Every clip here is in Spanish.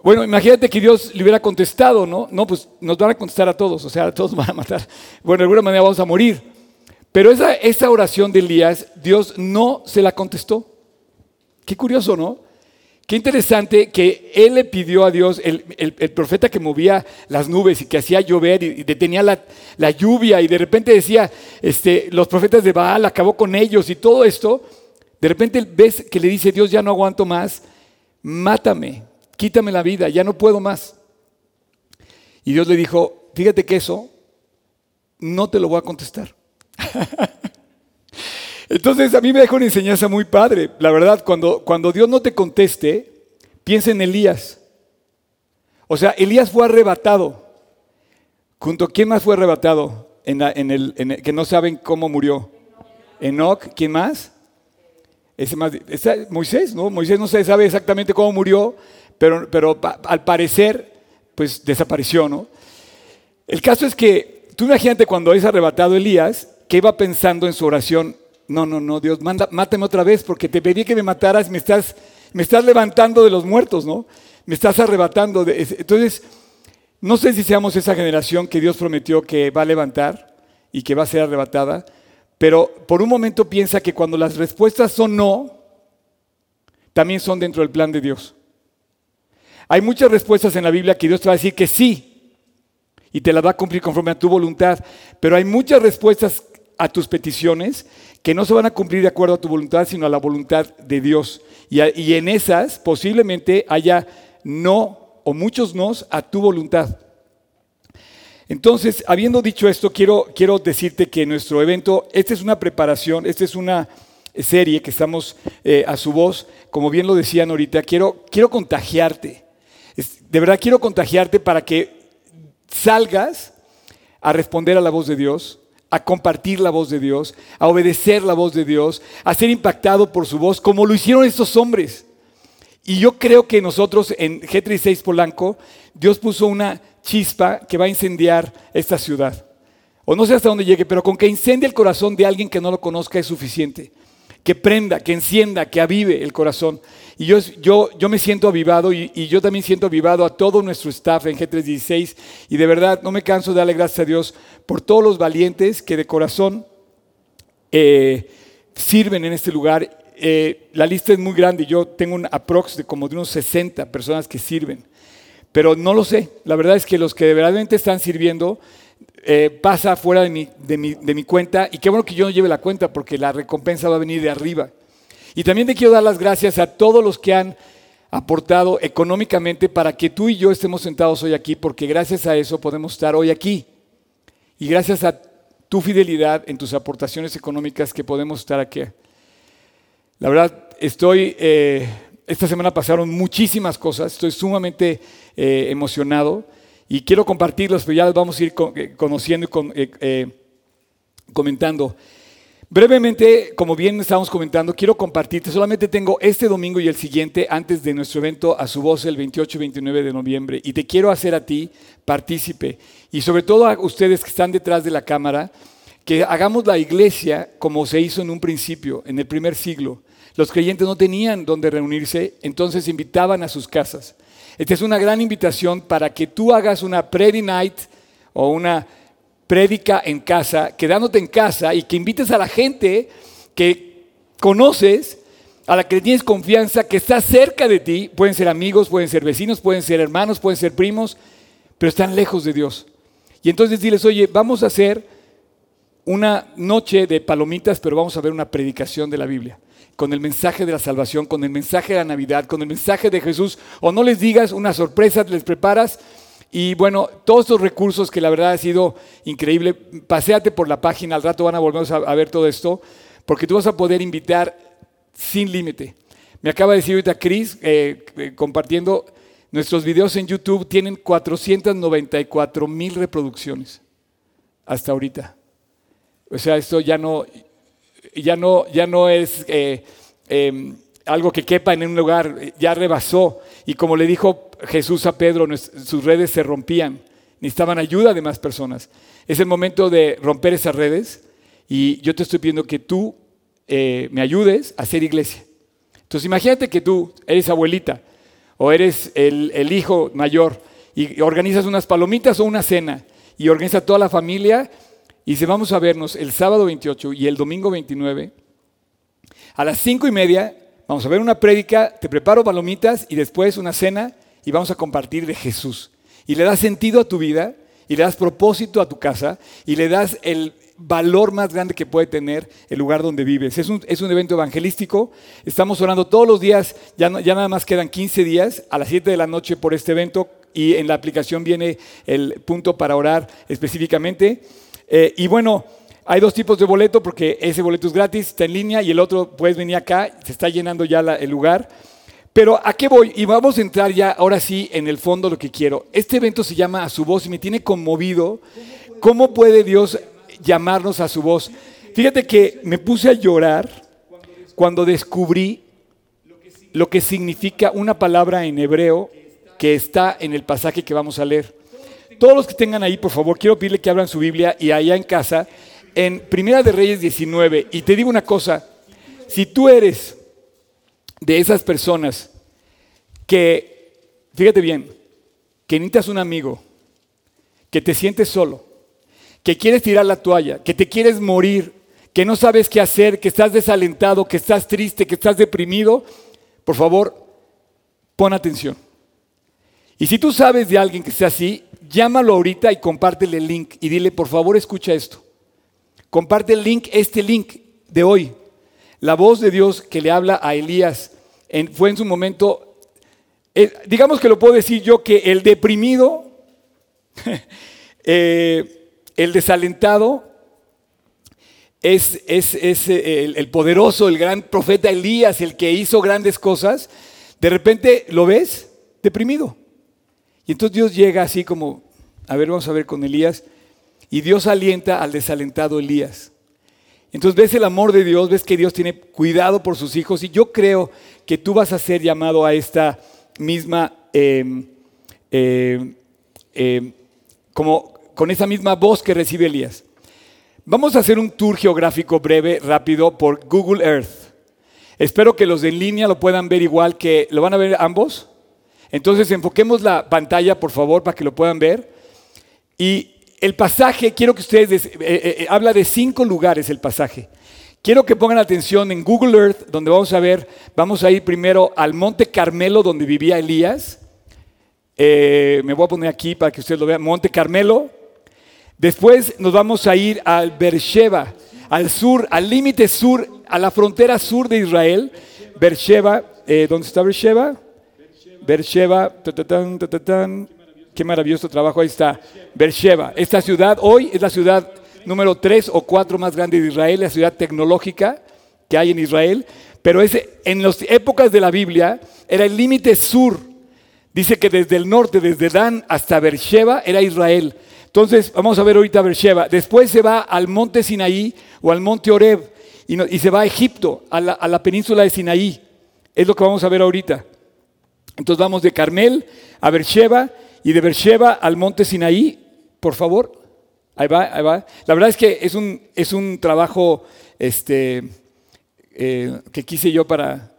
Bueno, imagínate que Dios le hubiera contestado, ¿no? No, pues nos van a contestar a todos, o sea, a todos van a matar. Bueno, de alguna manera vamos a morir. Pero esa, oración de Elías, Dios no se la contestó. Qué curioso, ¿no? Qué interesante que él le pidió a Dios, el, profeta que movía las nubes y que hacía llover y, detenía la, lluvia y de repente decía, este, los profetas de Baal acabó con ellos y todo esto. De repente ves que le dice, Dios ya no aguanto más, mátame, quítame la vida, ya no puedo más. Y Dios le dijo, fíjate que eso no te lo voy a contestar. Entonces a mí me dejó una enseñanza muy padre. La verdad, cuando, cuando Dios no te conteste, piensa en Elías. O sea, Elías fue arrebatado. ¿Junto a quién más fue arrebatado? En, el, que no saben cómo murió. Enoch, ¿quién más? Ese más Moisés, ¿no? Moisés no se sabe exactamente cómo murió, pero, pero al parecer, pues desapareció, ¿no? El caso es que, tú imagínate cuando es arrebatado Elías, que iba pensando en su oración, no, no, no, Dios, manda, mátame otra vez porque te pedí que me mataras, me estás, me estás levantando de los muertos, ¿no? Me estás arrebatando. De, entonces, no sé si seamos esa generación que Dios prometió que va a levantar y que va a ser arrebatada, pero por un momento piensa que cuando las respuestas son no, también son dentro del plan de Dios. Hay muchas respuestas en la Biblia que Dios te va a decir que sí y te las va a cumplir conforme a tu voluntad, pero hay muchas respuestas a tus peticiones que no se van a cumplir de acuerdo a tu voluntad, sino a la voluntad de Dios. Y, en esas posiblemente haya no o muchos nos a tu voluntad. Entonces, habiendo dicho esto, quiero, quiero decirte que nuestro evento, esta es una preparación, esta es una serie que estamos eh, a su voz, como bien lo decían ahorita, quiero, quiero contagiarte. De verdad quiero contagiarte para que salgas a responder a la voz de Dios, a compartir la voz de Dios, a obedecer la voz de Dios, a ser impactado por su voz, como lo hicieron estos hombres. Y yo creo que nosotros en G36 Polanco, Dios puso una chispa que va a incendiar esta ciudad. O no sé hasta dónde llegue, pero con que incendie el corazón de alguien que no lo conozca es suficiente. Que prenda, que encienda, que avive el corazón. Y yo, yo, yo me siento avivado y, y, yo también siento avivado a todo nuestro staff en G316 y de verdad no me canso de darle gracias a Dios por todos los valientes que de corazón eh, sirven en este lugar. Eh, la lista es muy grande, yo tengo un aprox de como de unos 60 personas que sirven, pero no lo sé. La verdad es que los que de verdad están sirviendo eh, pasa fuera de mi, cuenta y qué bueno que yo no lleve la cuenta porque la recompensa va a venir de arriba. Y también te quiero dar las gracias a todos los que han aportado económicamente para que tú y yo estemos sentados hoy aquí, porque gracias a eso podemos estar hoy aquí. Y gracias a tu fidelidad en tus aportaciones económicas que podemos estar aquí. La verdad, estoy, eh, esta semana pasaron muchísimas cosas, estoy sumamente eh, emocionado y quiero compartirlos, pero ya los vamos a ir eh, conociendo y comentando. Brevemente, como bien estábamos comentando, quiero compartirte, solamente tengo este domingo y el siguiente antes de nuestro evento a su voz el 28 y 29 de noviembre y te quiero hacer a ti partícipe y sobre todo a ustedes que están detrás de la cámara, que hagamos la iglesia como se hizo en un principio, en el primer siglo. Los creyentes no tenían donde reunirse, entonces invitaban a sus casas. Esta es una gran invitación para que tú hagas una Predi Night o una prédica en casa, quedándote en casa y que invites a la gente que conoces, a la que tienes confianza, que está cerca de ti. Pueden ser amigos, pueden ser vecinos, pueden ser hermanos, pueden ser primos, pero están lejos de Dios. Y entonces diles, oye, vamos a hacer una noche de palomitas, pero vamos a ver una predicación de la Biblia con el mensaje de la salvación, con el mensaje de la Navidad, con el mensaje de Jesús, o no les digas una sorpresa, les preparas, y bueno, todos estos recursos que la verdad ha sido increíble, paséate por la página, al rato van a volver a, ver todo esto, porque tú vas a poder invitar sin límite. Me acaba de decir ahorita Chris, eh, eh, compartiendo, nuestros videos en YouTube tienen 494 mil reproducciones hasta ahorita. O sea, esto ya no, ya no, ya no es eh, em, algo que quepa en un lugar, ya rebasó. Y como le dijo Jesús a Pedro, sus redes se rompían, necesitaban ayuda de más personas. Es el momento de romper esas redes y yo te estoy pidiendo que tú eh, me ayudes a hacer iglesia. Entonces imagínate que tú eres abuelita o eres el, el hijo mayor y organizas unas palomitas o una cena y organiza toda la familia y dice, vamos a vernos el sábado 28 y el domingo 29 a las cinco y media, vamos a ver una prédica, te preparo palomitas y después una cena y vamos a compartir de Jesús. Y le das sentido a tu vida y le das propósito a tu casa y le das el valor más grande que puede tener el lugar donde vives. Es un, es un evento evangelístico, estamos orando todos los días, ya, ya nada más quedan 15 días a las 7 de la noche por este evento y en la aplicación viene el punto para orar específicamente. Eh, y bueno, hay dos tipos de boleto porque ese boleto es gratis, está en línea y el otro puedes venir acá, se está llenando ya el lugar. Pero ¿a qué voy? Y vamos a entrar ya ahora sí en el fondo lo que quiero. Este evento se llama A su voz y me tiene conmovido. ¿Cómo puede Dios llamarnos a su voz. Fíjate que me puse a llorar cuando descubrí lo que significa una palabra en hebreo que está en el pasaje que vamos a leer. Todos los que tengan ahí, por favor, quiero pedirle que abran su Biblia y allá en casa, en Primera de Reyes 19. Y te digo una cosa, si tú eres de esas personas que, fíjate bien, que necesitas un amigo, que te sientes solo, que quieres tirar la toalla, que te quieres morir, que no sabes qué hacer, que estás desalentado, que estás triste, que estás deprimido, por favor, pon atención. Y si tú sabes de alguien que sea así, llámalo ahorita y compártele el link y dile, por favor, escucha esto. Comparte el link, este link de hoy. La voz de Dios que le habla a Elías fue en su momento, eh, digamos que lo puedo decir yo, que el deprimido, eh, el desalentado es, eh, el, poderoso, el gran profeta Elías, el que hizo grandes cosas. De repente lo ves deprimido. Y entonces Dios llega así como, a ver, vamos a ver con Elías. Y Dios alienta al desalentado Elías. Entonces ves el amor de Dios, ves que Dios tiene cuidado por sus hijos y yo creo que tú vas a ser llamado a esta misma, em, em, em, como con esa misma voz que recibe Elías. Vamos a hacer un tour geográfico breve, rápido, por Google Earth. Espero que los de en línea lo puedan ver igual que, ¿lo van a ver ambos? Entonces enfoquemos la pantalla, por favor, para que lo puedan ver. Y el pasaje, quiero que ustedes, eh, eh, eh, habla de cinco lugares el pasaje. Quiero que pongan atención en Google Earth, donde vamos a ver, vamos a ir primero al Monte Carmelo, donde vivía Elías. me voy a poner aquí para que ustedes lo vean. Monte Carmelo, Después nos vamos a ir al Beersheba, al sur, al límite sur, a la frontera sur de Israel. Beersheba, eh, ¿dónde está Beersheba? Beersheba, qué maravilloso trabajo, ahí está. Beersheba, esta ciudad hoy es la ciudad número tres o cuatro más grande de Israel, la ciudad tecnológica que hay en Israel, pero ese, en las épocas de la Biblia era el límite sur. Dice que desde el norte, desde Dan hasta Beersheba, era Israel. Entonces, vamos a ver ahorita Beersheba. Después se va al monte Sinaí o al monte Oreb y, se va a Egipto, a la, península de Sinaí. Es lo que vamos a ver ahorita. Entonces vamos de Carmel a Beersheba y de Beersheba al monte Sinaí, por favor. Ahí va, ahí va. La verdad es que es un, es un trabajo este, eh, que quise yo para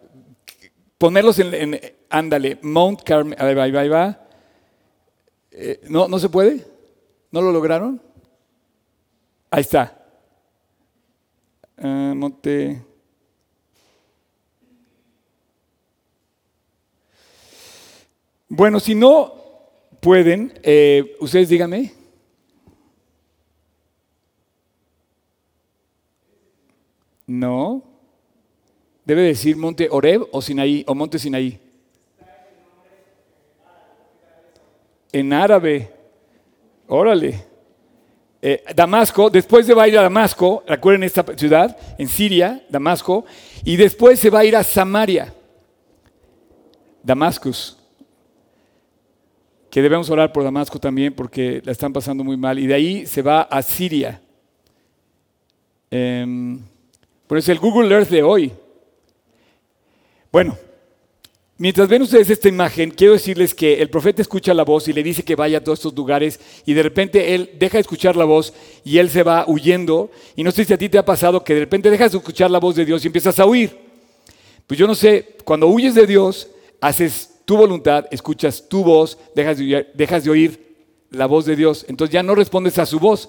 ponerlos en, ándale, Mount Carmel, ahí va, ahí va, eh, ¿no, ¿No se puede? ¿No lo lograron? Ahí está. Ah, monte. Bueno, si no pueden, eh, ustedes díganme. No. Debe decir Monte Oreb o Sinaí o Monte Sinaí. En árabe. Órale. Eh, Damasco, después se va a ir a Damasco, recuerden esta ciudad, en Siria, Damasco, y después se va a ir a Samaria, Damascus, que debemos orar por Damasco también porque la están pasando muy mal, y de ahí se va a Siria. Eh, es el Google Earth de hoy. Bueno, Mientras ven ustedes esta imagen, quiero decirles que el profeta escucha la voz y le dice que vaya a todos estos lugares y de repente él deja de escuchar la voz y él se va huyendo. Y no sé si a ti te ha pasado que de repente dejas de escuchar la voz de Dios y empiezas a huir. Pues yo no sé, cuando huyes de Dios, haces tu voluntad, escuchas tu voz, dejas de, oír, la voz de Dios. Entonces ya no respondes a su voz,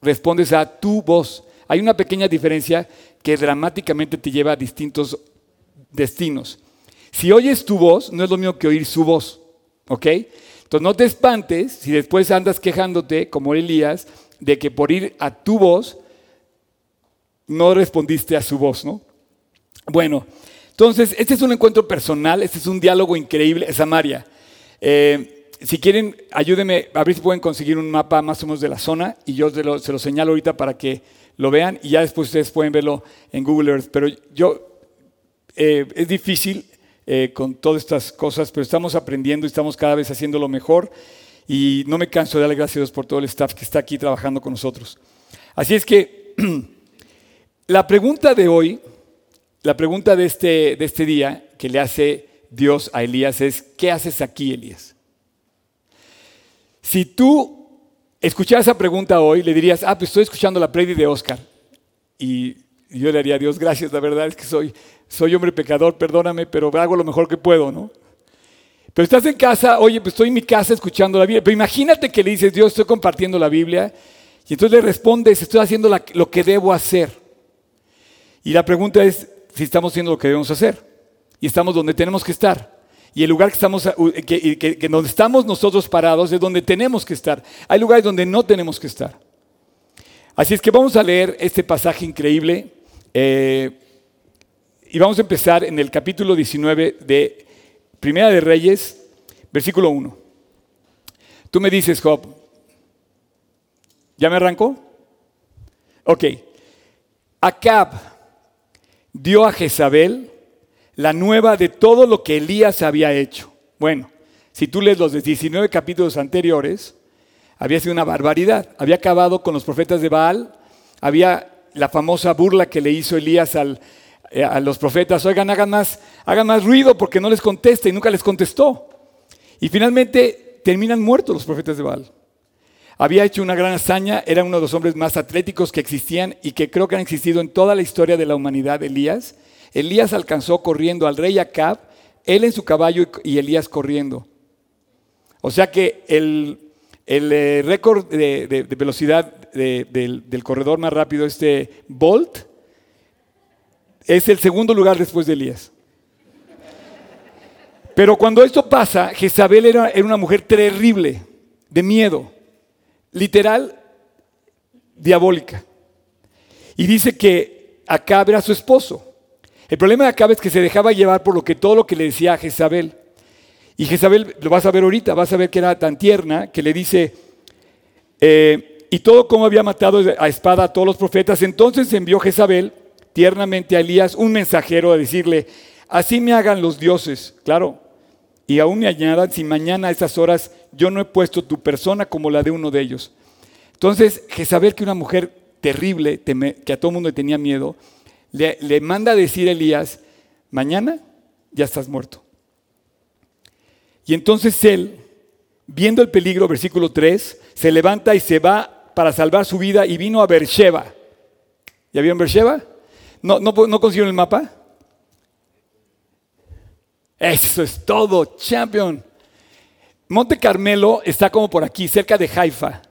respondes a tu voz. Hay una pequeña diferencia que dramáticamente te lleva a distintos destinos. Si oyes tu voz, no es lo mismo que oír su voz, ¿ok? Entonces no te espantes si después andas quejándote, como Elías, de que por ir a tu voz no respondiste a su voz, ¿no? Bueno, entonces este es un encuentro personal, este es un diálogo increíble, Samaria. Eh, si quieren, ayúdenme a ver si pueden conseguir un mapa más o menos de la zona y yo se lo, se lo señalo ahorita para que lo vean y ya después ustedes pueden verlo en Google Earth. Pero yo, eh, es difícil eh, con todas estas cosas, pero estamos aprendiendo y estamos cada vez haciéndolo mejor y no me canso de darle gracias a Dios por todo el staff que está aquí trabajando con nosotros. Así es que la pregunta de hoy, la pregunta de este, de este día que le hace Dios a Elías es, ¿qué haces aquí, Elías? Si tú escucharas esa pregunta hoy, le dirías, ah, pues estoy escuchando la predi de Oscar. Y yo le haría Dios gracias, la verdad es que soy, soy hombre pecador, perdóname, pero hago lo mejor que puedo, ¿no? Pero estás en casa, oye, pues estoy en mi casa escuchando la Biblia. Pero imagínate que le dices, Dios, estoy compartiendo la Biblia. Y entonces le respondes, estoy haciendo lo que debo hacer. Y la pregunta es si estamos haciendo lo que debemos hacer. Y estamos donde tenemos que estar. Y el lugar que estamos, que, donde estamos nosotros parados es donde tenemos que estar. Hay lugares donde no tenemos que estar. Así es que vamos a leer este pasaje increíble. Eh, y vamos a empezar en el capítulo 19 de Primera de Reyes, versículo 1. Tú me dices, Job, ¿ya me arrancó? Ok. Acab dio a Jezabel la nueva de todo lo que Elías había hecho. Bueno, si tú lees los 19 capítulos anteriores, había sido una barbaridad. Había acabado con los profetas de Baal, había la famosa burla que le hizo Elías eh, a los profetas, oigan, hagan más, hagan más ruido porque no les contesta y nunca les contestó. Y finalmente terminan muertos los profetas de Baal. Había hecho una gran hazaña, era uno de los hombres más atléticos que existían y que creo que han existido en toda la historia de la humanidad, Elías. Elías alcanzó corriendo al rey Acab, él en su caballo y Elías corriendo. O sea que el, eh, récord de, velocidad del, del corredor más rápido, este Bolt, es el segundo lugar después de Elías. Pero cuando esto pasa, Jezabel era, una mujer terrible, de miedo, literal, diabólica. Y dice que Acab era su esposo. El problema de Acab es que se dejaba llevar por lo que todo lo que le decía a Jezabel. Y Jezabel, lo vas a ver ahorita, vas a ver que era tan tierna que le dice, eh, y todo como había matado a espada a todos los profetas. Entonces envió Jezabel tiernamente a Elías un mensajero a decirle, así me hagan los dioses, claro, y aún me añadan si mañana a esas horas yo no he puesto tu persona como la de uno de ellos. Entonces, Jezabel, que una mujer terrible, que a todo mundo le tenía miedo, le, manda a decir a Elías, mañana ya estás muerto. Y entonces él, viendo el peligro, versículo 3, se levanta y se va para salvar su vida y vino a Beersheba. ¿Ya vieron Beersheba? ¿No, no, no consiguieron el mapa? Eso es todo, champion. Monte Carmelo está como por aquí, cerca de Haifa.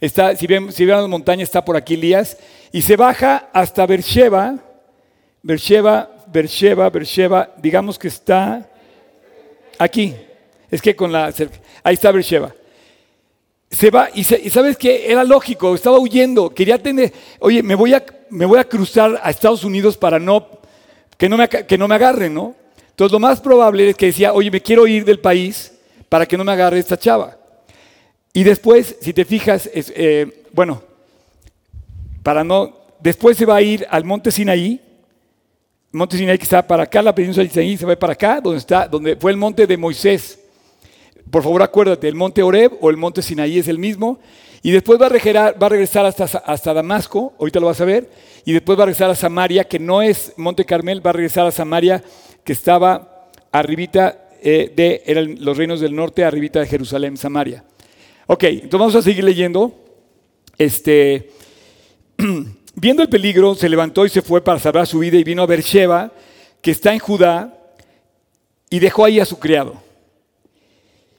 Está, si ven, si ven la montaña, está por aquí Elías. Y se baja hasta Beersheba. Beersheba, Beersheba, Beersheba. Digamos que está aquí. Es que con la... Ahí está Beersheba se va y, sabes que era lógico, estaba huyendo, quería tener, oye, me voy a, me voy a cruzar a Estados Unidos para no, que no, me, que no me agarren, ¿no? Entonces lo más probable es que decía, oye, me quiero ir del país para que no me agarre esta chava. Y después, si te fijas, es, eh, bueno, para no, después se va a ir al monte Sinaí, monte Sinaí que está para acá, la península de Sinaí se va para acá, donde está, donde fue el monte de Moisés. Por favor, acuérdate, el monte Oreb o el monte Sinaí es el mismo. Y después va a, va a regresar hasta, hasta, Damasco, ahorita lo vas a ver. Y después va a regresar a Samaria, que no es Monte Carmel, va a regresar a Samaria, que estaba arribita eh, de, eran los reinos del norte, arribita de Jerusalén, Samaria. Ok, entonces vamos a seguir leyendo. Este, viendo el peligro, se levantó y se fue para salvar su vida y vino a Beersheba, que está en Judá, y dejó ahí a su criado.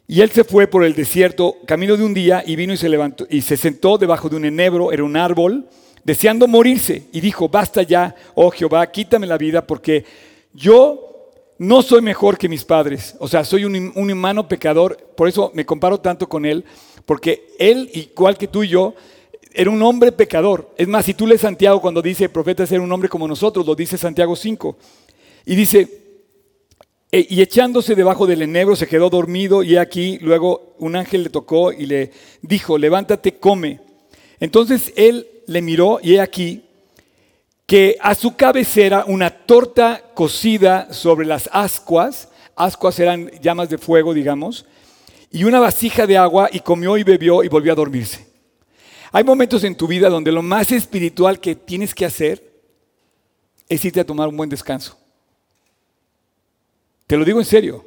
Y él se fue por el desierto, camino de un día, y vino y se levantó y se sentó debajo de un enebro, era un árbol, deseando morirse. Y dijo, basta ya, oh Jehová, quítame la vida, porque yo no soy mejor que mis padres. O sea, soy un, humano pecador, por eso me comparo tanto con él, porque él, igual que tú y yo, era un hombre pecador. Es más, si tú lees Santiago cuando dice el profeta ser un hombre como nosotros, lo dice Santiago 5. Y dice, e, y echándose debajo del enebro se quedó dormido y aquí luego un ángel le tocó y le dijo, levántate, come. Entonces él le miró y he aquí que a su cabecera una torta cocida sobre las ascuas, ascuas eran llamas de fuego, digamos, y una vasija de agua y comió y bebió y volvió a dormirse. Hay momentos en tu vida donde lo más espiritual que tienes que hacer es irte a tomar un buen descanso. Te lo digo en serio.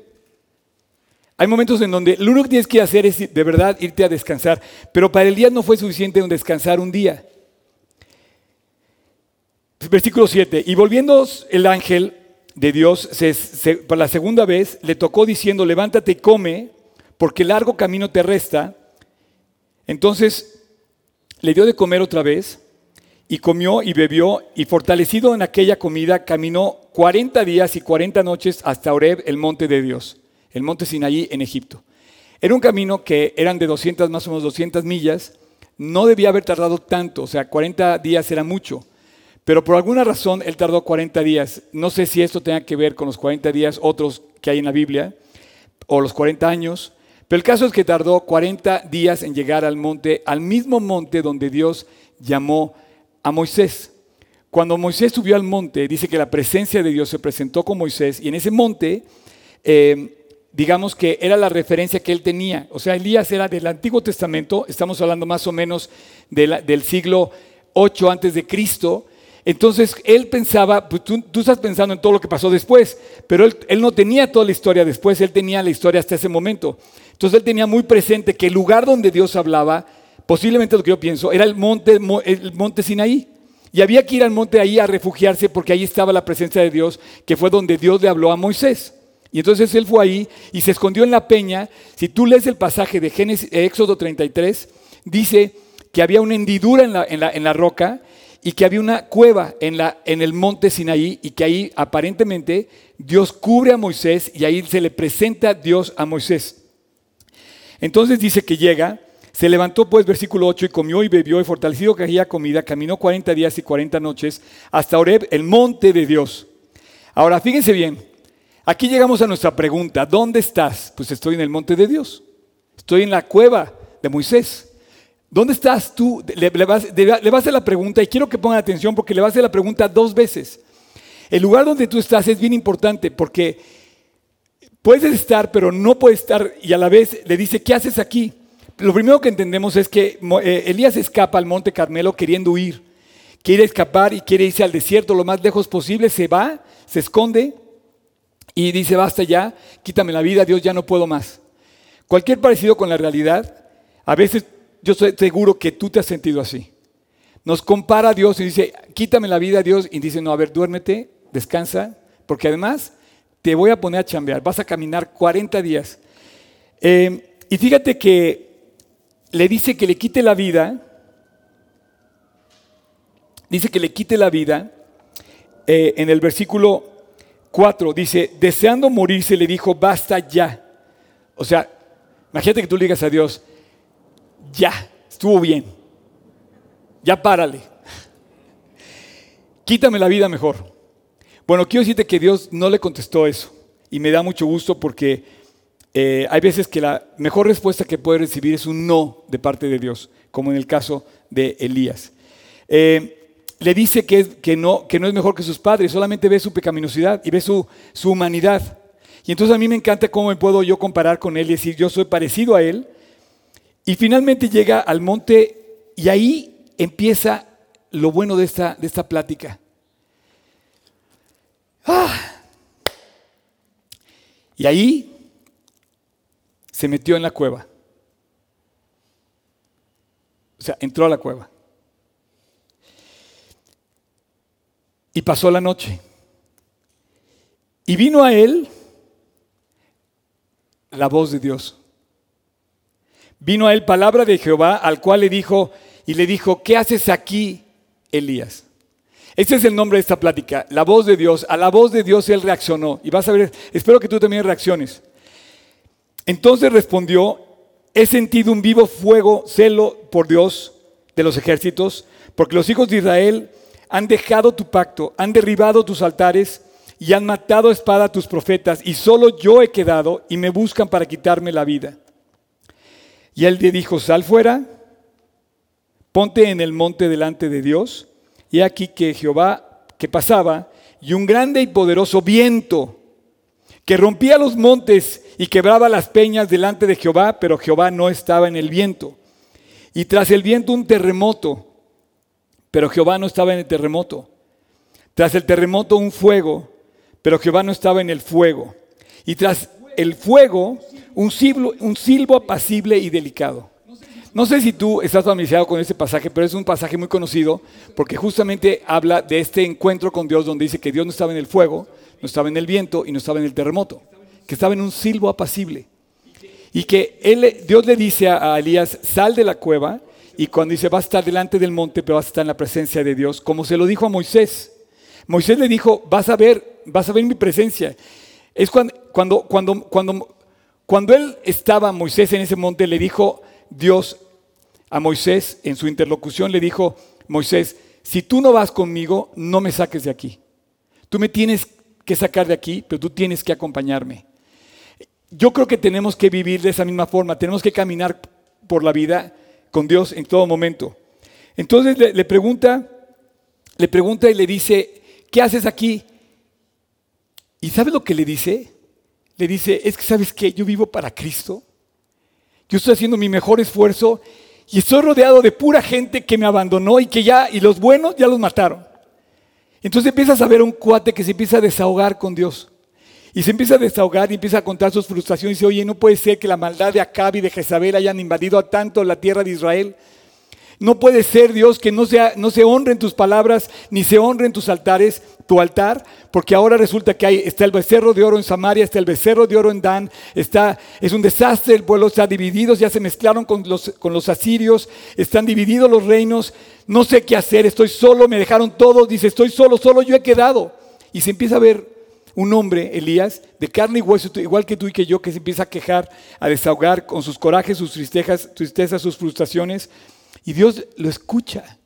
Hay momentos en donde lo único que tienes que hacer es de verdad irte a descansar, pero para el día no fue suficiente un descansar un día. Versículo 7. Y volviendo el ángel de Dios, por la segunda vez, le tocó diciendo, levántate y come, porque largo camino te resta. Entonces le dio de comer otra vez, y comió y bebió, y fortalecido en aquella comida, caminó 40 días y 40 noches hasta Oreb, el monte de Dios, el monte Sinaí en Egipto. Era un camino que eran de 200, más o menos 200 millas, no debía haber tardado tanto, o sea, 40 días era mucho. Pero por alguna razón él tardó 40 días. No sé si esto tenga que ver con los 40 días otros que hay en la Biblia, o los 40 años. Pero el caso es que tardó 40 días en llegar al monte, al mismo monte donde Dios llamó a Moisés. Cuando Moisés subió al monte, dice que la presencia de Dios se presentó con Moisés y en ese monte, eh, digamos que era la referencia que él tenía. O sea, Elías era del Antiguo Testamento, estamos hablando más o menos del siglo 8 antes de Cristo, entonces él pensaba, pues tú, estás pensando en todo lo que pasó después, pero él, no tenía toda la historia después, él tenía la historia hasta ese momento. Entonces él tenía muy presente que el lugar donde Dios hablaba, posiblemente lo que yo pienso, era el monte, el monte Sinaí. Y había que ir al monte ahí a refugiarse porque ahí estaba la presencia de Dios, que fue donde Dios le habló a Moisés. Y entonces él fue ahí y se escondió en la peña. Si tú lees el pasaje de Génesis, Éxodo 33, dice que había una hendidura en la, en la, en la roca y que había una cueva en, la, en el monte Sinaí y que ahí aparentemente Dios cubre a Moisés y ahí se le presenta Dios a Moisés. Entonces dice que llega, se levantó pues versículo 8 y comió y bebió y fortalecido que había comida, caminó 40 días y 40 noches hasta Oreb, el monte de Dios. Ahora fíjense bien, aquí llegamos a nuestra pregunta, ¿dónde estás? Pues estoy en el monte de Dios, estoy en la cueva de Moisés. ¿Dónde estás tú? Le, vas, a hacer la pregunta y quiero que pongan atención porque le vas a hacer la pregunta dos veces. El lugar donde tú estás es bien importante porque puedes estar, pero no puedes estar y a la vez le dice, ¿qué haces aquí? Lo primero que entendemos es que eh, Elías escapa al monte Carmelo queriendo huir. Quiere escapar y quiere irse al desierto lo más lejos posible. Se va, se esconde y dice, basta ya, quítame la vida, Dios, ya no puedo más. Cualquier parecido con la realidad, a veces yo estoy seguro que tú te has sentido así. Nos compara a Dios y dice, quítame la vida, Dios, y dice, no, a ver, duérmete, descansa, porque además te voy a poner a chambear, vas a caminar 40 días. Eh, y fíjate que le dice que le quite la vida, dice que le quite la vida, eh, en el versículo 4 dice, deseando morirse le dijo, basta ya. O sea, imagínate que tú le digas a Dios, ya, estuvo bien, ya párale, quítame la vida mejor. Bueno, quiero decirte que Dios no le contestó eso y me da mucho gusto porque eh, hay veces que la mejor respuesta que puede recibir es un no de parte de Dios, como en el caso de Elías. Eh, le dice que, no, que no es mejor que sus padres, solamente ve su pecaminosidad y ve su, su humanidad. Y entonces a mí me encanta cómo me puedo yo comparar con él y decir, yo soy parecido a él, y finalmente llega al monte y ahí empieza lo bueno de esta, de esta plática. Ah. Y ahí se metió en la cueva. O sea, entró a la cueva. Y pasó la noche. Y vino a él la voz de Dios. Vino a él palabra de Jehová, al cual le dijo, y le dijo, ¿qué haces aquí, Elías? Ese es el nombre de esta plática, la voz de Dios. A la voz de Dios él reaccionó. Y vas a ver, espero que tú también reacciones. Entonces respondió, he sentido un vivo fuego, celo por Dios de los ejércitos, porque los hijos de Israel han dejado tu pacto, han derribado tus altares y han matado a espada a tus profetas, y solo yo he quedado y me buscan para quitarme la vida. Y él le dijo, sal fuera, ponte en el monte delante de Dios, y aquí que Jehová que pasaba, y un grande y poderoso viento que rompía los montes y quebraba las peñas delante de Jehová, pero Jehová no estaba en el viento. Y tras el viento un terremoto, pero Jehová no estaba en el terremoto. Tras el terremoto un fuego, pero Jehová no estaba en el fuego. Y tras el fuego un silbo, un silbo apacible y delicado. No sé si tú estás familiarizado con este pasaje, pero es un pasaje muy conocido porque justamente habla de este encuentro con Dios donde dice que Dios no estaba en el fuego, no estaba en el viento y no estaba en el terremoto, que estaba en un silbo apacible. Y que él, Dios le dice a Elías, sal de la cueva y cuando dice, vas a estar delante del monte, pero vas a estar en la presencia de Dios, como se lo dijo a Moisés. Moisés le dijo, vas a ver, vas a ver mi presencia. Es cuando, cuando, cuando, cuando, cuando él estaba, Moisés, en ese monte, le dijo Dios a Moisés, en su interlocución, le dijo, Moisés, si tú no vas conmigo, no me saques de aquí. Tú me tienes que sacar de aquí, pero tú tienes que acompañarme. Yo creo que tenemos que vivir de esa misma forma, tenemos que caminar por la vida con Dios en todo momento. Entonces le, pregunta, le pregunta y le dice, ¿qué haces aquí? ¿Y sabe lo que le dice? Le dice, es que sabes que yo vivo para Cristo. Yo estoy haciendo mi mejor esfuerzo y estoy rodeado de pura gente que me abandonó y que ya, y los buenos ya los mataron. Entonces empiezas a ver un cuate que se empieza a desahogar con Dios. Y se empieza a desahogar y empieza a contar sus frustraciones y dice, oye, no puede ser que la maldad de Acab y de Jezabel hayan invadido a tanto la tierra de Israel. No puede ser, Dios, que no, sea, no se honren tus palabras ni se honren tus altares, tu altar, porque ahora resulta que hay, está el becerro de oro en Samaria, está el becerro de oro en Dan, está, es un desastre, el pueblo está dividido, ya se mezclaron con los, asirios, están divididos los reinos, no sé qué hacer, estoy solo, me dejaron todos, dice, estoy solo, solo yo he quedado. Y se empieza a ver un hombre, Elías, de carne y hueso, igual que tú y que yo, que se empieza a quejar, a desahogar con sus corajes, sus tristezas sus frustraciones, y Dios lo escucha.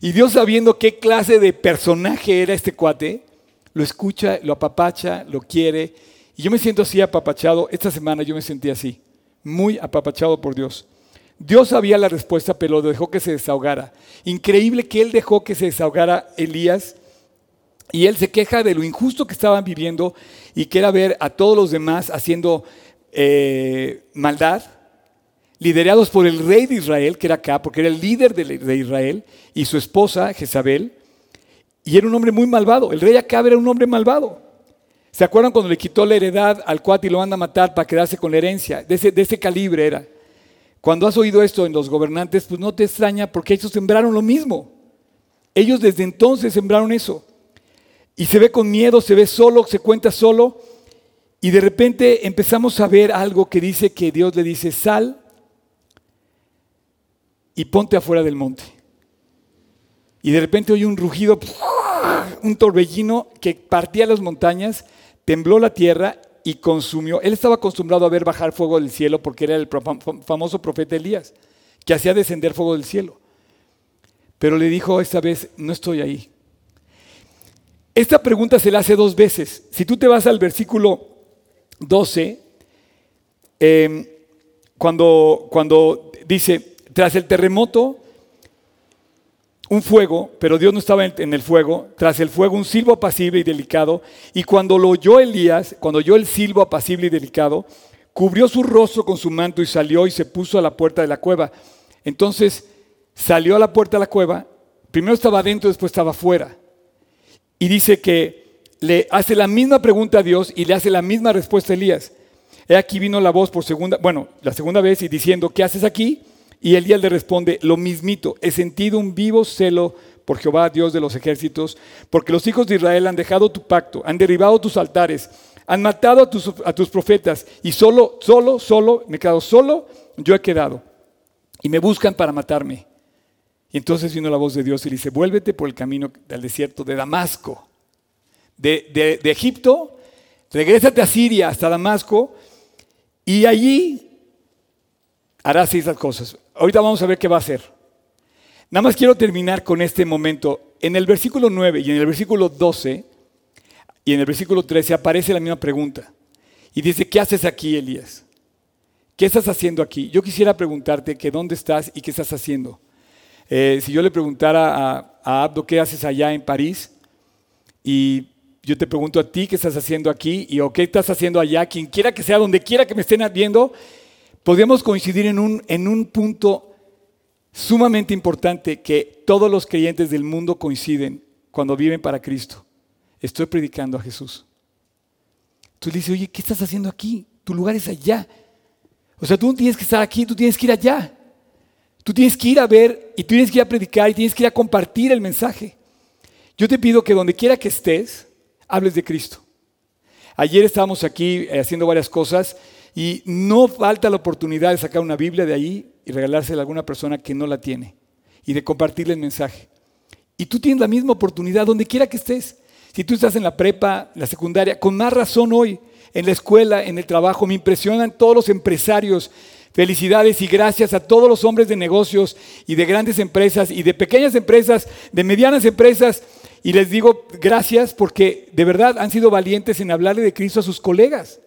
Y Dios sabiendo qué clase de personaje era este cuate, lo escucha, lo apapacha, lo quiere. Y yo me siento así apapachado. Esta semana yo me sentí así, muy apapachado por Dios. Dios sabía la respuesta, pero dejó que se desahogara. Increíble que él dejó que se desahogara Elías y él se queja de lo injusto que estaban viviendo y que ver a todos los demás haciendo eh, maldad, liderados por el rey de Israel, que era acá, porque era el líder de, Israel, y su esposa, Jezabel, y era un hombre muy malvado. El rey acá era un hombre malvado. ¿Se acuerdan cuando le quitó la heredad al cuate y lo manda a matar para quedarse con la herencia? De ese, de ese calibre era. Cuando has oído esto en los gobernantes, pues no te extraña porque ellos sembraron lo mismo. Ellos desde entonces sembraron eso. Y se ve con miedo, se ve solo, se cuenta solo. Y de repente empezamos a ver algo que dice que Dios le dice, sal y ponte afuera del monte. Y de repente oye un rugido, un torbellino que partía las montañas, tembló la tierra y consumió. Él estaba acostumbrado a ver bajar fuego del cielo porque era el famoso profeta Elías, que hacía descender fuego del cielo. Pero le dijo esta vez, no estoy ahí. Esta pregunta se la hace dos veces. Si tú te vas al versículo 12, em, cuando, cuando dice, tras el terremoto, un fuego, pero Dios no estaba en el fuego, tras el fuego un silbo apacible y delicado, y cuando lo oyó Elías, cuando oyó el silbo apacible y delicado, cubrió su rostro con su manto y salió y se puso a la puerta de la cueva. Entonces salió a la puerta de la cueva, primero estaba adentro, después estaba fuera. Y dice que le hace la misma pregunta a Dios y le hace la misma respuesta a Elías. He aquí vino la voz por segunda, bueno, la segunda vez y diciendo, ¿qué haces aquí? Y Elías le responde, lo mismito, he sentido un vivo celo por Jehová, Dios de los ejércitos, porque los hijos de Israel han dejado tu pacto, han derribado tus altares, Han matado a tus, profetas y solo, solo, solo, me he quedado solo, yo he quedado. Y me buscan para matarme. Y entonces vino la voz de Dios y le dice, vuélvete por el camino del desierto de Damasco. De, de, de Egipto, regrésate a Siria hasta Damasco y allí harás esas cosas. Ahorita vamos a ver qué va a hacer. Nada más quiero terminar con este momento. En el versículo 9 y en el versículo 12 y en el versículo 13 aparece la misma pregunta. Y dice, ¿qué haces aquí, Elías? ¿Qué estás haciendo aquí? Yo quisiera preguntarte que dónde estás y qué estás haciendo. Eh, si yo le preguntara a, Abdo, ¿qué haces allá en París? Y yo te pregunto a ti, ¿qué estás haciendo aquí? Y o qué estás haciendo allá, quien quiera que sea, donde quiera que me estén viendo, podríamos coincidir en un, en un punto sumamente importante que todos los creyentes del mundo coinciden cuando viven para Cristo. Estoy predicando a Jesús. Tú le dices, oye, ¿qué estás haciendo aquí? Tu lugar es allá. O sea, tú no tienes que estar aquí, tú tienes que ir allá. Tú tienes que ir a ver y tú tienes que ir a predicar y tienes que ir a compartir el mensaje. Yo te pido que donde quiera que estés, hables de Cristo. Ayer estábamos aquí eh, haciendo varias cosas y no falta la oportunidad de sacar una Biblia de ahí y regalársela a alguna persona que no la tiene y de compartirle el mensaje. Y tú tienes la misma oportunidad donde quiera que estés. Si tú estás en la prepa, la secundaria, con más razón hoy, en la escuela, en el trabajo, me impresionan todos los empresarios. Felicidades y gracias a todos los hombres de negocios y de grandes empresas y de pequeñas empresas, de medianas empresas. Y les digo gracias porque de verdad han sido valientes en hablarle de Cristo a sus colegas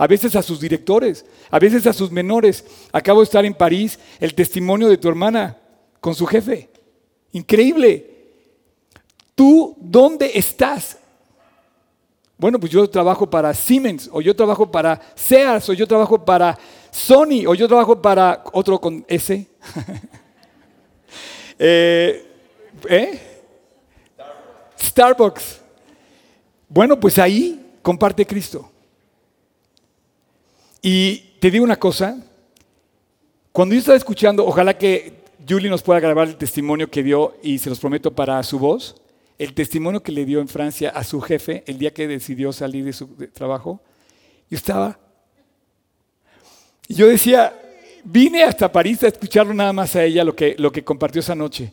a veces a sus directores, a veces a sus menores. Acabo de estar en París, el testimonio de tu hermana con su jefe. Increíble. ¿Tú dónde estás? Bueno, pues yo trabajo para Siemens, o yo trabajo para Sears, o yo trabajo para Sony, o yo trabajo para otro con S. eh, ¿eh? Starbucks. Bueno, pues ahí comparte Cristo. Y te digo una cosa, cuando yo estaba escuchando, ojalá que Julie nos pueda grabar el testimonio que dio, y se los prometo para su voz, el testimonio que le dio en Francia a su jefe el día que decidió salir de su trabajo, yo estaba... Yo decía, vine hasta París a escucharlo nada más a ella lo que, lo que compartió esa noche.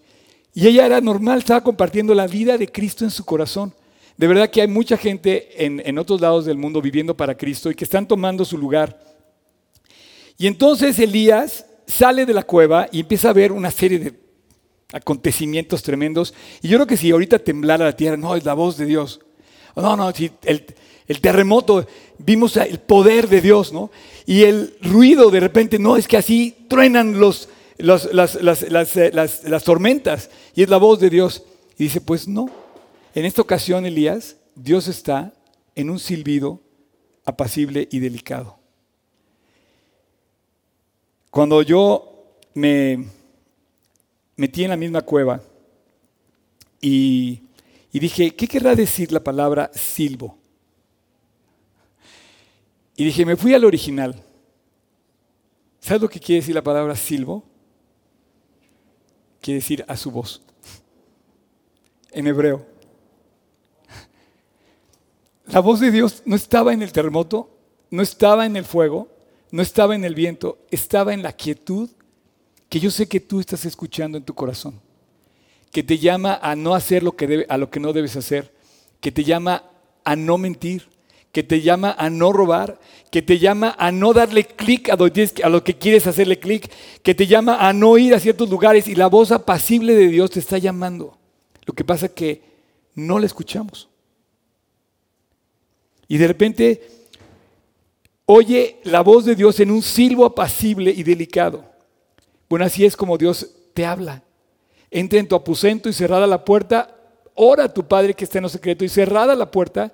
Y ella era normal, estaba compartiendo la vida de Cristo en su corazón. De verdad que hay mucha gente en, otros lados del mundo viviendo para Cristo y que están tomando su lugar. Y entonces Elías sale de la cueva y empieza a ver una serie de acontecimientos tremendos. Y yo creo que si ahorita temblara la tierra, no, es la voz de Dios. No, no, el, terremoto, vimos el poder de Dios, ¿no? Y el ruido de repente, no, es que así truenan los, las, las tormentas y es la voz de Dios. Y dice, pues no, en esta ocasión, Elías, Dios está en un silbido apacible y delicado. Cuando yo me metí en la misma cueva y, dije, ¿qué querrá decir la palabra silbo? Y dije, me fui al original. ¿Sabes lo que quiere decir la palabra silbo? Quiere decir a su voz. En hebreo. La voz de Dios no estaba en el terremoto, no estaba en el fuego, no estaba en el viento, estaba en la quietud que yo sé que tú estás escuchando en tu corazón, que te llama a no hacer lo que debe, a lo que no debes hacer, que te llama a no mentir, que te llama a no robar, que te llama a no darle clic a, lo que quieres hacerle clic, que te llama a no ir a ciertos lugares y la voz apacible de Dios te está llamando. Lo que pasa es que no la escuchamos. Y de repente oye la voz de Dios en un silbo apacible y delicado. Bueno, así es como Dios te habla. Entra en tu aposento y cerrada la puerta, ora a tu Padre que está en lo secreto y cerrada la puerta,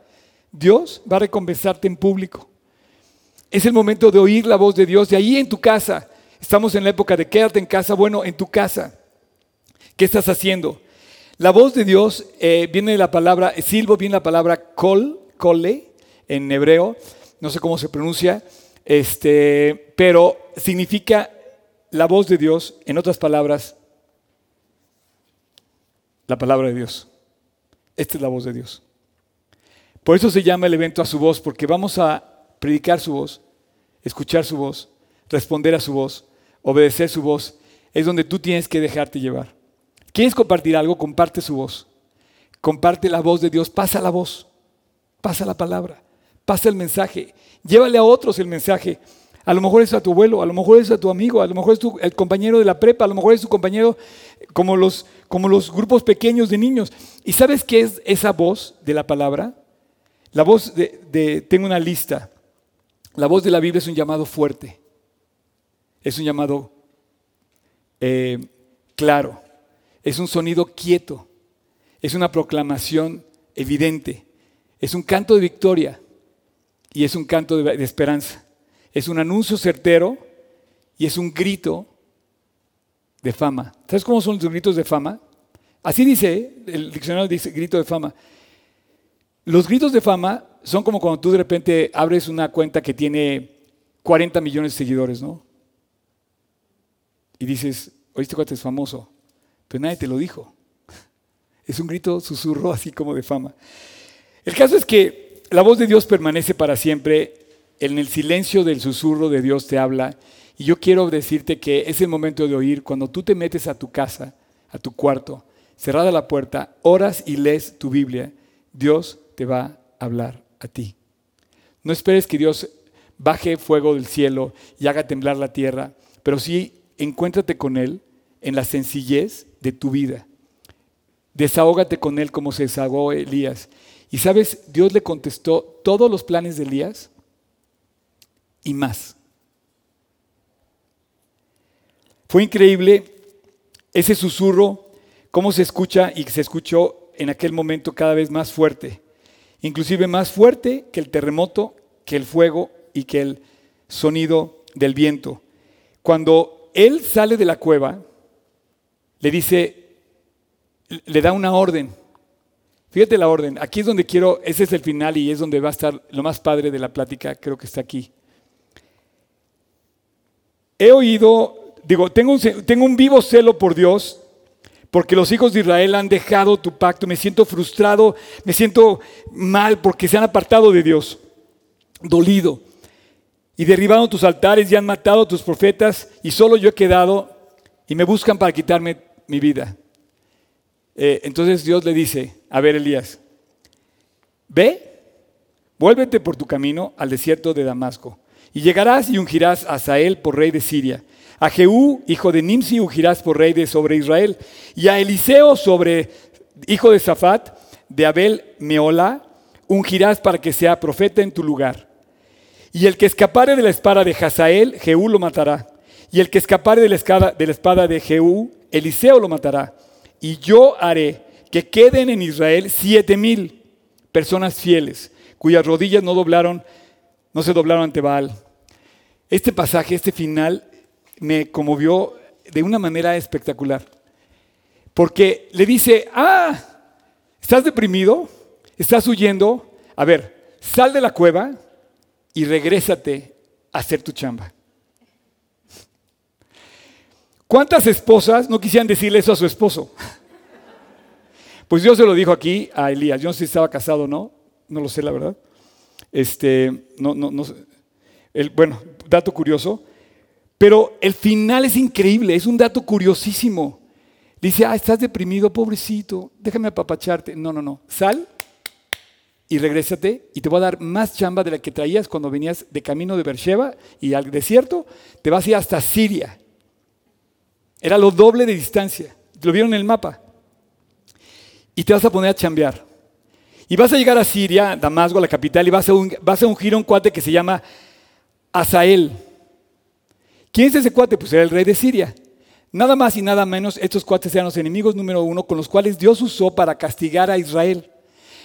Dios va a recompensarte en público. Es el momento de oír la voz de Dios de ahí en tu casa. Estamos en la época de quédate en casa, bueno, en tu casa. ¿Qué estás haciendo? La voz de Dios eh, viene de la palabra, silbo viene la palabra kol, kole, en hebreo, no sé cómo se pronuncia, este, pero significa la voz de Dios, en otras palabras, la palabra de Dios. Esta es la voz de Dios. Por eso se llama el evento a su voz, porque vamos a predicar su voz, escuchar su voz, responder a su voz, obedecer su voz. Es donde tú tienes que dejarte llevar. ¿Quieres compartir algo? Comparte su voz. Comparte la voz de Dios, pasa la voz, pasa la palabra, pasa el mensaje, llévale a otros el mensaje. A lo mejor es a tu abuelo, a lo mejor es a tu amigo, a lo mejor es tu, el compañero de la prepa, a lo mejor es tu compañero como los, como los grupos pequeños de niños. ¿Y sabes qué es esa voz de la palabra? La voz de, tengo una lista. La voz de la Biblia es un llamado fuerte. Es un llamado eh, claro. Es un sonido quieto. Es una proclamación evidente. Es un canto de victoria y es un canto de, esperanza. Es un anuncio certero y es un grito de fama. ¿Sabes cómo son los gritos de fama? Así dice, el diccionario dice grito de fama. Los gritos de fama son como cuando tú de repente abres una cuenta que tiene 40 millones de seguidores, ¿no? Y dices, oíste cuánto es famoso, pero nadie te lo dijo. Es un grito susurro así como de fama. El caso es que la voz de Dios permanece para siempre. En el silencio del susurro de Dios te habla. Y yo quiero decirte que es el momento de oír cuando tú te metes a tu casa, a tu cuarto, cerrada la puerta, oras y lees tu Biblia. Dios te va a hablar a ti. No esperes que Dios baje fuego del cielo y haga temblar la tierra, pero sí encuéntrate con Él en la sencillez de tu vida. Desahógate con él como se desahogó Elías. Y sabes, Dios le contestó todos los planes de Elías y más. Fue increíble ese susurro, cómo se escucha y se escuchó en aquel momento cada vez más fuerte. Inclusive más fuerte que el terremoto, que el fuego y que el sonido del viento. Cuando él sale de la cueva, le dice, le da una orden. Fíjate la orden. Aquí es donde quiero, ese es el final y es donde va a estar lo más padre de la plática, creo que está aquí. He oído, digo, tengo un, vivo celo por Dios, porque los hijos de Israel han dejado tu pacto. Me siento frustrado, me siento mal porque se han apartado de Dios, dolido. Y derribaron tus altares y han matado tus profetas y solo yo he quedado y me buscan para quitarme mi vida. Eh, entonces Dios le dice, a ver Elías, ve, vuélvete por tu camino al desierto de Damasco, y llegarás y ungirás a Sael por rey de Siria, a Jehú, hijo de Nimsi, ungirás por rey de sobre Israel, y a Eliseo, sobre, hijo de Safat, de Abel Meola, ungirás para que sea profeta en tu lugar. Y el que escapare de la espada de Hazael, Jehú lo matará. Y el que escapare de la espada de, la espada de Jehú, Eliseo lo matará y yo haré que queden en Israel siete mil personas fieles, cuyas rodillas no doblaron, no se doblaron ante Baal. Este pasaje, este final, me conmovió de una manera espectacular. Porque le dice, ah, ¿estás deprimido? ¿Estás huyendo? A ver, sal de la cueva y regrésate a hacer tu chamba. ¿Cuántas esposas no quisieran decirle eso a su esposo? Pues Dios se lo dijo aquí a Elías. Yo no sé si estaba casado o no, no lo sé la verdad. Este, no, no, el, bueno, dato curioso. Pero el final es increíble, es un dato curiosísimo. Dice, ah, estás deprimido, pobrecito, déjame apapacharte. No, no, no. Sal y regrésate y te voy a dar más chamba de la que traías cuando venías de camino de Beersheba y al desierto. Te vas a ir hasta Siria. Era lo doble de distancia. Lo vieron en el mapa. Y te vas a poner a chambear. Y vas a llegar a Siria, Damasco, la capital, y vas a, un, vas a ungir a un cuate que se llama Asael. ¿Quién es ese cuate? Pues era el rey de Siria. Nada más y nada menos, estos cuates eran los enemigos número uno con los cuales Dios usó para castigar a Israel.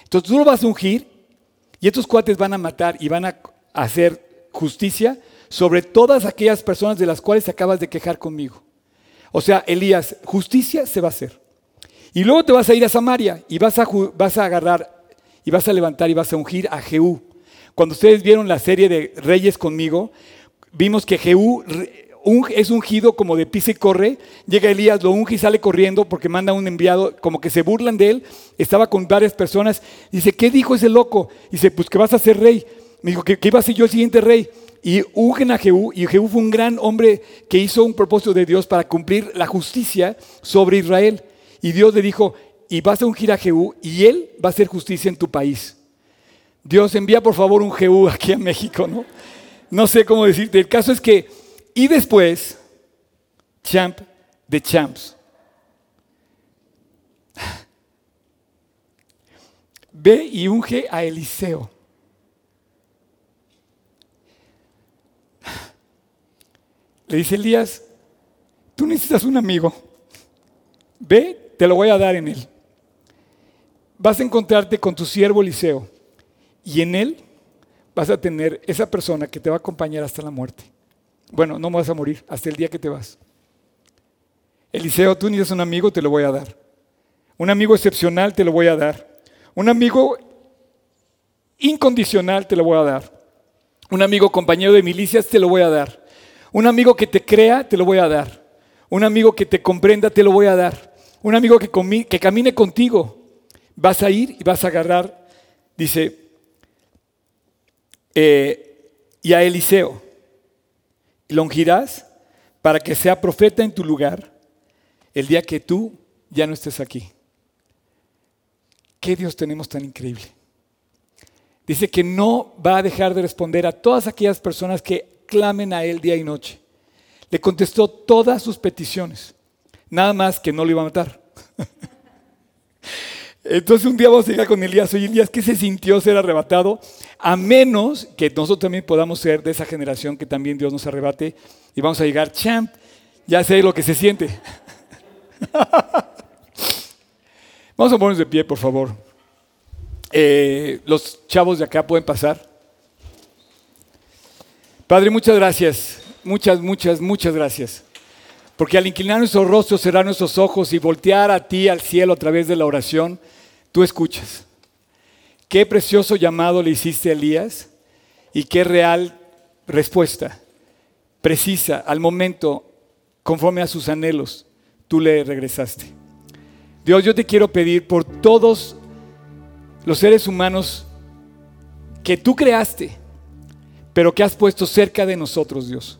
Entonces tú lo vas a ungir y estos cuates van a matar y van a hacer justicia sobre todas aquellas personas de las cuales te acabas de quejar conmigo. O sea, Elías, justicia se va a hacer. Y luego te vas a ir a Samaria y vas a, agarrar y vas a levantar y vas a ungir a Jehú. Cuando ustedes vieron la serie de Reyes conmigo, vimos que Jehú es ungido como de pisa y corre. Llega Elías, lo unge y sale corriendo porque manda un enviado, como que se burlan de él. Estaba con varias personas. Dice, ¿qué dijo ese loco? Dice, pues que vas a ser rey. Me dijo que, iba a ser yo el siguiente rey. Y ungen a Jehú, y Jehú fue un gran hombre que hizo un propósito de Dios para cumplir la justicia sobre Israel. Y Dios le dijo, y vas a ungir a Jehú, y él va a hacer justicia en tu país. Dios envía por favor un Jehú aquí a México, ¿no? No sé cómo decirte. El caso es que y después, champ de champs. Ve y unge a Eliseo. Le dice Elías, tú necesitas un amigo. Ve, te lo voy a dar en él. Vas a encontrarte con tu siervo Eliseo y en él vas a tener esa persona que te va a acompañar hasta la muerte. Bueno, no vas a morir hasta el día que te vas. Eliseo, tú necesitas un amigo, te lo voy a dar. Un amigo excepcional, te lo voy a dar. Un amigo incondicional, te lo voy a dar. Un amigo compañero de milicias, te lo voy a dar. Un amigo que te crea, te lo voy a dar. Un amigo que te comprenda, te lo voy a dar. Un amigo que, camine contigo. Vas a ir y vas a agarrar, dice, eh, y a Eliseo y lo ungirás para que sea profeta en tu lugar el día que tú ya no estés aquí. ¿Qué Dios tenemos tan increíble? Dice que no va a dejar de responder a todas aquellas personas que clamen a Él día y noche. Le contestó todas sus peticiones, nada más que no lo iba a matar. Entonces un día vamos a llegar con Elías, oye Elías, ¿qué se sintió ser arrebatado? A menos que nosotros también podamos ser de esa generación que también Dios nos arrebate y vamos a llegar, champ, ya sé lo que se siente. vamos a ponernos de pie, por favor. Eh, los chavos de acá pueden pasar. Padre, muchas gracias, muchas, muchas, muchas gracias. Porque al inclinar nuestros rostros, cerrar nuestros ojos y voltear a ti al cielo a través de la oración, tú escuchas. Qué precioso llamado le hiciste a Elías y qué real respuesta, precisa, al momento, conforme a sus anhelos, tú le regresaste. Dios, yo te quiero pedir por todos los seres humanos que tú creaste, pero que has puesto cerca de nosotros, Dios.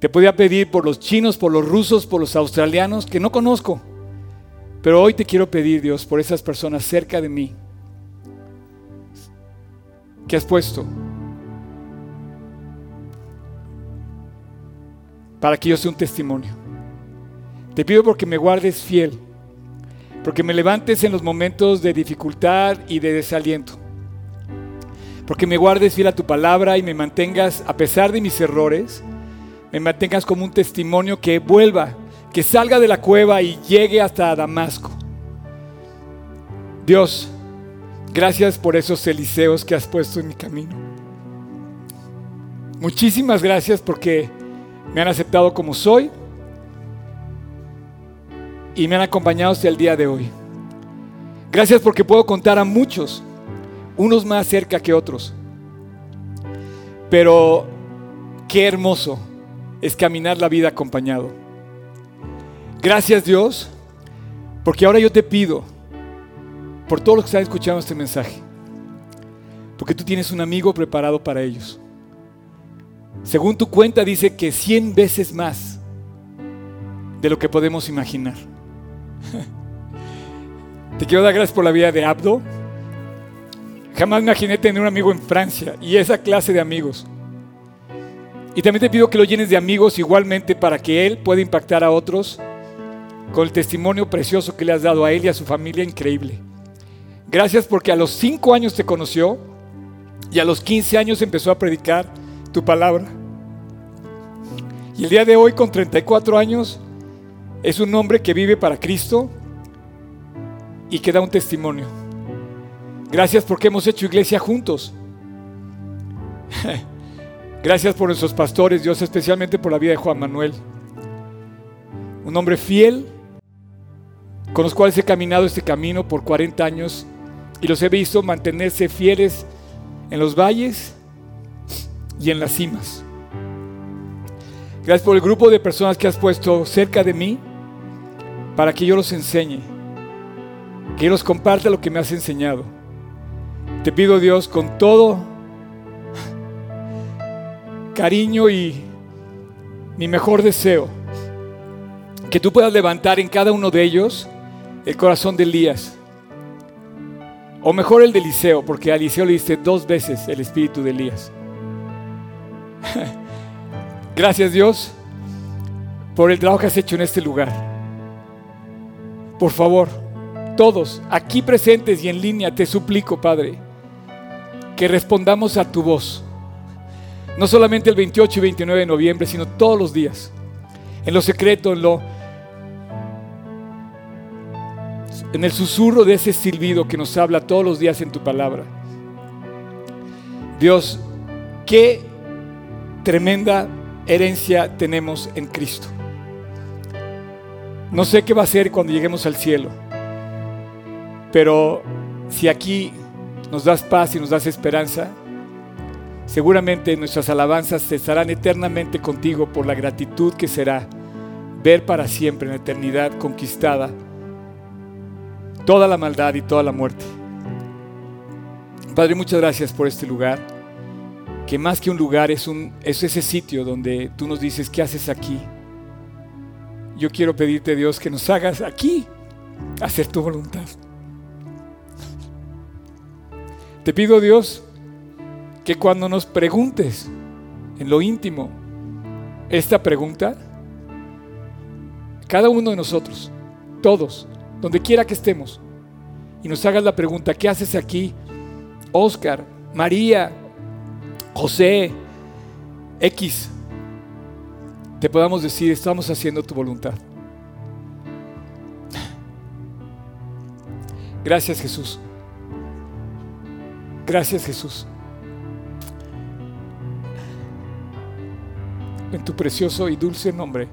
Te podía pedir por los chinos, por los rusos, por los australianos, que no conozco pero hoy te quiero pedir, Dios, por esas personas cerca de mí que has puesto para que yo sea un testimonio. Te pido porque me guardes fiel, porque me levantes en los momentos de dificultad y de desaliento, porque me guardes fiel a tu palabra y me mantengas, a pesar de mis errores, me mantengas como un testimonio que vuelva que salga de la cueva y llegue hasta Damasco. Dios, gracias por esos Eliseos que has puesto en mi camino. Muchísimas gracias porque me han aceptado como soy y me han acompañado hasta el día de hoy. Gracias porque puedo contar a muchos, unos más cerca que otros. Pero qué hermoso es caminar la vida acompañado. Gracias Dios, porque ahora yo te pido por todos los que están escuchando este mensaje, porque tú tienes un amigo preparado para ellos. Según tu cuenta dice que 100 veces más de lo que podemos imaginar. Te quiero dar gracias por la vida de Abdo. Jamás imaginé tener un amigo en Francia y esa clase de amigos. Y también te pido que lo llenes de amigos igualmente para que él pueda impactar a otros con el testimonio precioso que le has dado a él y a su familia increíble. Gracias porque a los cinco años te conoció y a los 15 años empezó a predicar tu palabra. Y el día de hoy, con 34 años, es un hombre que vive para Cristo y que da un testimonio. Gracias porque hemos hecho iglesia juntos. Gracias por nuestros pastores, Dios, especialmente por la vida de Juan Manuel. Un hombre fiel con los cuales he caminado este camino por 40 años y los he visto mantenerse fieles en los valles y en las cimas. Gracias por el grupo de personas que has puesto cerca de mí para que yo los enseñe, que yo los comparta lo que me has enseñado. Te pido Dios con todo cariño y mi mejor deseo, que tú puedas levantar en cada uno de ellos el corazón de Elías. O mejor el de Eliseo, porque a Eliseo le diste dos veces el espíritu de Elías. Gracias Dios por el trabajo que has hecho en este lugar. Por favor, todos aquí presentes y en línea, te suplico, Padre, que respondamos a tu voz. No solamente el 28 y 29 de noviembre, sino todos los días. En lo secreto, en lo en el susurro de ese silbido que nos habla todos los días en tu palabra. Dios, qué tremenda herencia tenemos en Cristo. No sé qué va a ser cuando lleguemos al cielo, pero si aquí nos das paz y nos das esperanza, seguramente nuestras alabanzas estarán eternamente contigo por la gratitud que será ver para siempre en la eternidad conquistada toda la maldad y toda la muerte. Padre, muchas gracias por este lugar que más que un lugar es, un, es ese sitio donde tú nos dices, ¿qué haces aquí? Yo quiero pedirte, Dios, que nos hagas aquí hacer tu voluntad. Te pido, Dios, que cuando nos preguntes en lo íntimo esta pregunta, cada uno de nosotros, todos, donde quiera que estemos, y nos hagas la pregunta, ¿qué haces aquí? Oscar, María, José, X, te podamos decir, estamos haciendo tu voluntad. Gracias Jesús. Gracias Jesús. En tu precioso y dulce nombre.